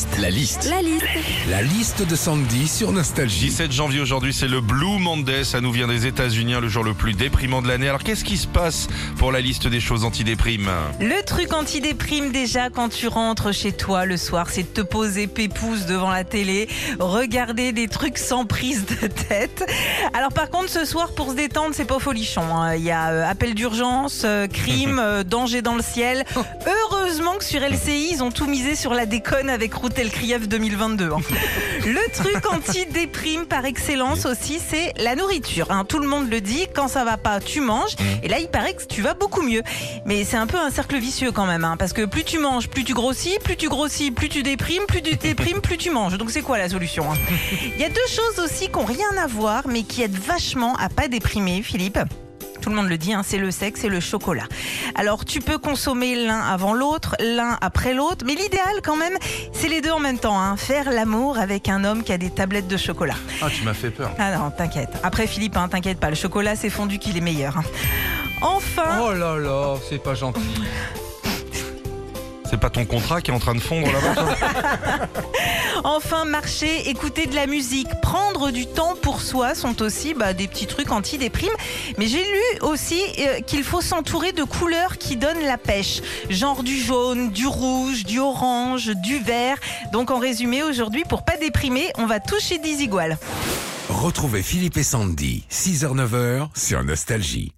liste. La liste. La liste. La liste de Sandy sur Nostalgie. 17 janvier aujourd'hui, c'est le Blue Monday. Ça nous vient des États-Unis, hein, le jour le plus déprimant de l'année. Alors qu'est-ce qui se passe pour la liste des choses anti-déprime Le truc anti-déprime déjà quand tu rentres chez toi le soir, c'est de te poser pépouze devant la télé, regarder des trucs sans prise de tête. Alors par contre ce soir pour se détendre c'est pas folichon. hein. Il y a euh, appel d'urgence, euh, crime, euh, danger dans le ciel. Heureusement que sur LCI ils ont tout misé sur la déconne avec Routel Krief 2022. hein. Le truc anti-déprime par excellence aussi, c'est la nourriture. hein. Tout le monde le dit, quand ça va pas, tu manges. Et là, il paraît que tu vas beaucoup mieux. Mais c'est un peu un cercle vicieux quand même, hein, parce que plus tu manges, plus tu grossis, plus tu grossis, plus tu déprimes, plus tu déprimes, plus tu manges. Donc c'est quoi la solution Il y a deux choses aussi qui n'ont rien à voir, mais qui aident vachement à pas déprimer, Philippe. Tout le monde le dit, hein, c'est le sexe et le chocolat. Alors tu peux consommer l'un avant l'autre, l'un après l'autre, mais l'idéal quand même, c'est les deux en même temps. hein. Faire l'amour avec un homme qui a des tablettes de chocolat. Ah, tu m'as fait peur. Ah non, t'inquiète. Après Philippe, hein, t'inquiète pas, le chocolat c'est fondu qu'il est meilleur. hein. Enfin, Oh là là, c'est pas gentil. C'est pas ton contrat qui est en train de fondre là-bas enfin marcher, écouter de la musique, prendre du temps pour soi sont aussi bah, des petits trucs anti-déprime. Mais j'ai lu aussi euh, qu'il faut s'entourer de couleurs qui donnent la pêche, genre du jaune, du rouge, du orange, du vert. Donc en résumé, aujourd'hui, pour pas déprimer, on va toucher 10 iguales. Retrouvez Philippe et Sandy, 6h-9h sur Nostalgie.